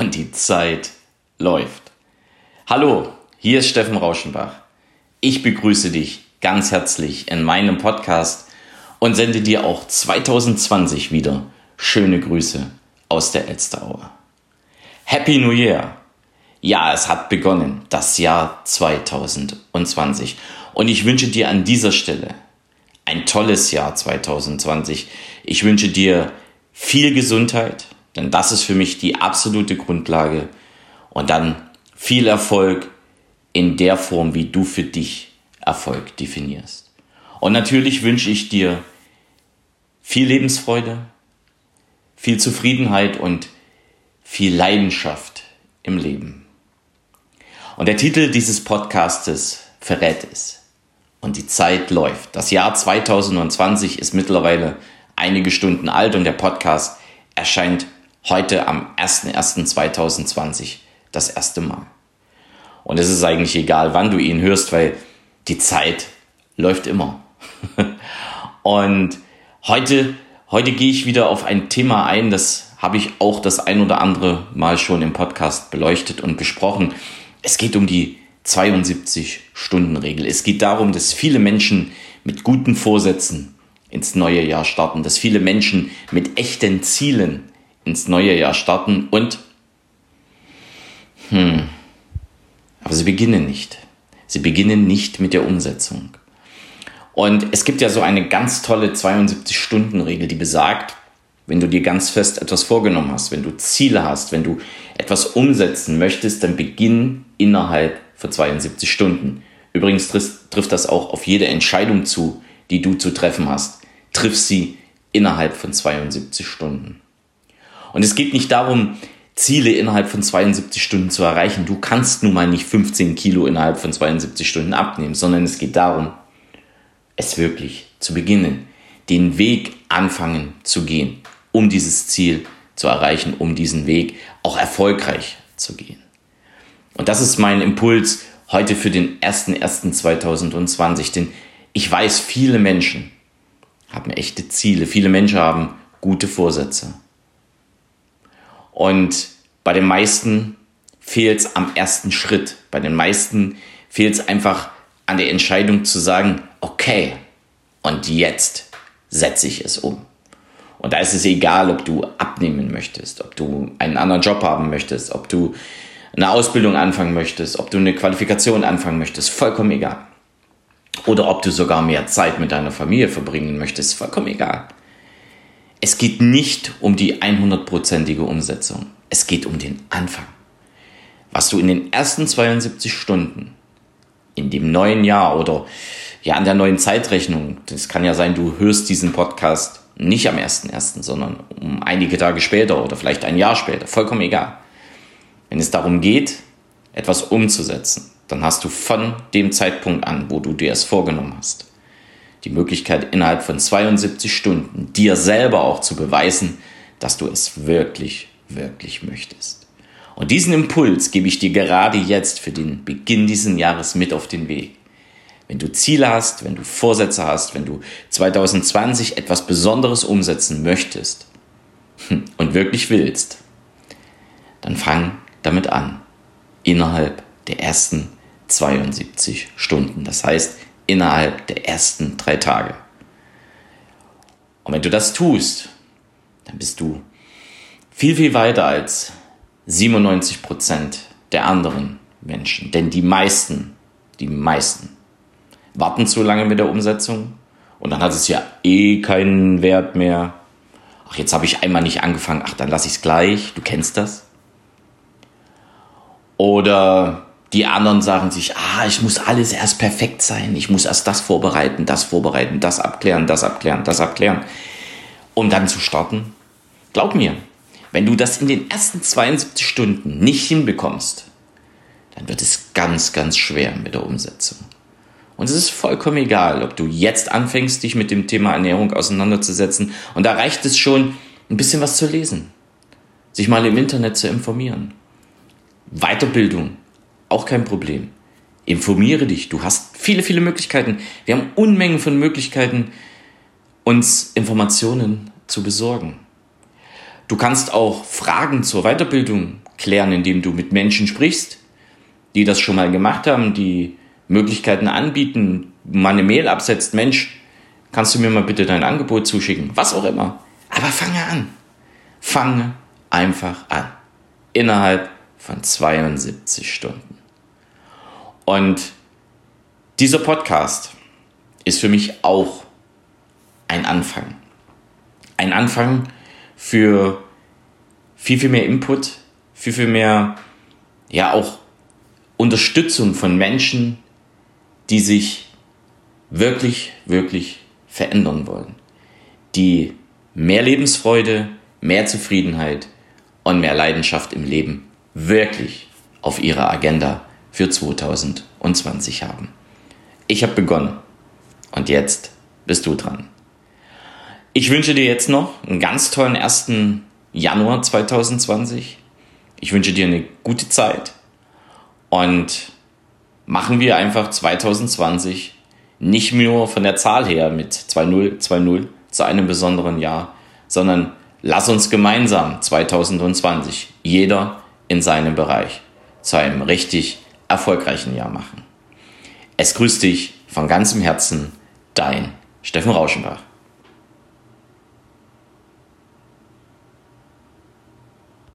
und die Zeit läuft. Hallo, hier ist Steffen Rauschenbach. Ich begrüße dich ganz herzlich in meinem Podcast und sende dir auch 2020 wieder schöne Grüße aus der Elsteraue. Happy New Year! Ja, es hat begonnen, das Jahr 2020. Und ich wünsche dir an dieser Stelle ein tolles Jahr 2020. Ich wünsche dir viel Gesundheit, denn das ist für mich die absolute Grundlage. Und dann viel Erfolg in der Form, wie du für dich Erfolg definierst. Und natürlich wünsche ich dir viel Lebensfreude, viel Zufriedenheit und viel Leidenschaft im Leben. Und der Titel dieses Podcastes verrät es. Und die Zeit läuft. Das Jahr 2020 ist mittlerweile einige Stunden alt und der Podcast erscheint heute am 01.01.2020 das erste Mal. Und es ist eigentlich egal, wann du ihn hörst, weil die Zeit läuft immer. und heute, heute gehe ich wieder auf ein Thema ein, das habe ich auch das ein oder andere Mal schon im Podcast beleuchtet und besprochen. Es geht um die 72-Stunden-Regel. Es geht darum, dass viele Menschen mit guten Vorsätzen ins neue Jahr starten, dass viele Menschen mit echten Zielen ins neue Jahr starten und hm, aber sie beginnen nicht. Sie beginnen nicht mit der Umsetzung. Und es gibt ja so eine ganz tolle 72-Stunden-Regel, die besagt, wenn du dir ganz fest etwas vorgenommen hast, wenn du Ziele hast, wenn du etwas umsetzen möchtest, dann beginn innerhalb von 72 Stunden. Übrigens trifft das auch auf jede Entscheidung zu, die du zu treffen hast. Triff sie innerhalb von 72 Stunden. Und es geht nicht darum, Ziele innerhalb von 72 Stunden zu erreichen. Du kannst nun mal nicht 15 Kilo innerhalb von 72 Stunden abnehmen, sondern es geht darum, es wirklich zu beginnen, den Weg anfangen zu gehen, um dieses Ziel zu erreichen, um diesen Weg auch erfolgreich zu gehen. Und das ist mein Impuls heute für den 01.01.2020, denn ich weiß, viele Menschen haben echte Ziele, viele Menschen haben gute Vorsätze. Und bei den meisten fehlt es am ersten Schritt. Bei den meisten fehlt es einfach an der Entscheidung zu sagen, okay, und jetzt setze ich es um. Und da ist es egal, ob du abnehmen möchtest, ob du einen anderen Job haben möchtest, ob du eine Ausbildung anfangen möchtest, ob du eine Qualifikation anfangen möchtest, vollkommen egal. Oder ob du sogar mehr Zeit mit deiner Familie verbringen möchtest, vollkommen egal. Es geht nicht um die 100%ige Umsetzung. Es geht um den Anfang. Was du in den ersten 72 Stunden in dem neuen Jahr oder ja an der neuen Zeitrechnung, das kann ja sein, du hörst diesen Podcast nicht am 1.1., sondern um einige Tage später oder vielleicht ein Jahr später, vollkommen egal. Wenn es darum geht, etwas umzusetzen, dann hast du von dem Zeitpunkt an, wo du dir es vorgenommen hast, die Möglichkeit innerhalb von 72 Stunden dir selber auch zu beweisen, dass du es wirklich, wirklich möchtest. Und diesen Impuls gebe ich dir gerade jetzt für den Beginn dieses Jahres mit auf den Weg. Wenn du Ziele hast, wenn du Vorsätze hast, wenn du 2020 etwas Besonderes umsetzen möchtest und wirklich willst, dann fang damit an. Innerhalb der ersten 72 Stunden. Das heißt, innerhalb der ersten drei Tage. Und wenn du das tust, dann bist du viel, viel weiter als 97 Prozent der anderen Menschen. Denn die meisten, die meisten warten zu lange mit der Umsetzung und dann hat es ja eh keinen Wert mehr. Ach, jetzt habe ich einmal nicht angefangen, ach, dann lasse ich es gleich. Du kennst das. Oder die anderen sagen sich, ah, ich muss alles erst perfekt sein, ich muss erst das vorbereiten, das vorbereiten, das abklären, das abklären, das abklären, um dann zu starten. Glaub mir, wenn du das in den ersten 72 Stunden nicht hinbekommst, dann wird es ganz, ganz schwer mit der Umsetzung. Und es ist vollkommen egal, ob du jetzt anfängst, dich mit dem Thema Ernährung auseinanderzusetzen. Und da reicht es schon, ein bisschen was zu lesen, sich mal im Internet zu informieren. Weiterbildung, auch kein Problem. Informiere dich. Du hast viele, viele Möglichkeiten. Wir haben Unmengen von Möglichkeiten, uns Informationen zu besorgen. Du kannst auch Fragen zur Weiterbildung klären, indem du mit Menschen sprichst, die das schon mal gemacht haben, die Möglichkeiten anbieten, mal eine Mail absetzt, Mensch, kannst du mir mal bitte dein Angebot zuschicken? Was auch immer. Aber fange an. Fange einfach an. Innerhalb von 72 Stunden. Und dieser Podcast ist für mich auch ein Anfang. Ein Anfang für viel, viel mehr Input, viel, viel mehr, ja, auch Unterstützung von Menschen, die sich wirklich, wirklich verändern wollen. Die mehr Lebensfreude, mehr Zufriedenheit und mehr Leidenschaft im Leben wirklich auf ihrer Agenda für 2020 haben. Ich habe begonnen und jetzt bist du dran. Ich wünsche dir jetzt noch einen ganz tollen 1. Januar 2020. Ich wünsche dir eine gute Zeit und machen wir einfach 2020 nicht nur von der Zahl her mit 2-0, 2-0 zu einem besonderen Jahr, sondern lass uns gemeinsam 2020, jeder in seinem Bereich, zu einem richtig erfolgreichen Jahr machen. Es grüßt dich von ganzem Herzen, dein Steffen Rauschenbach.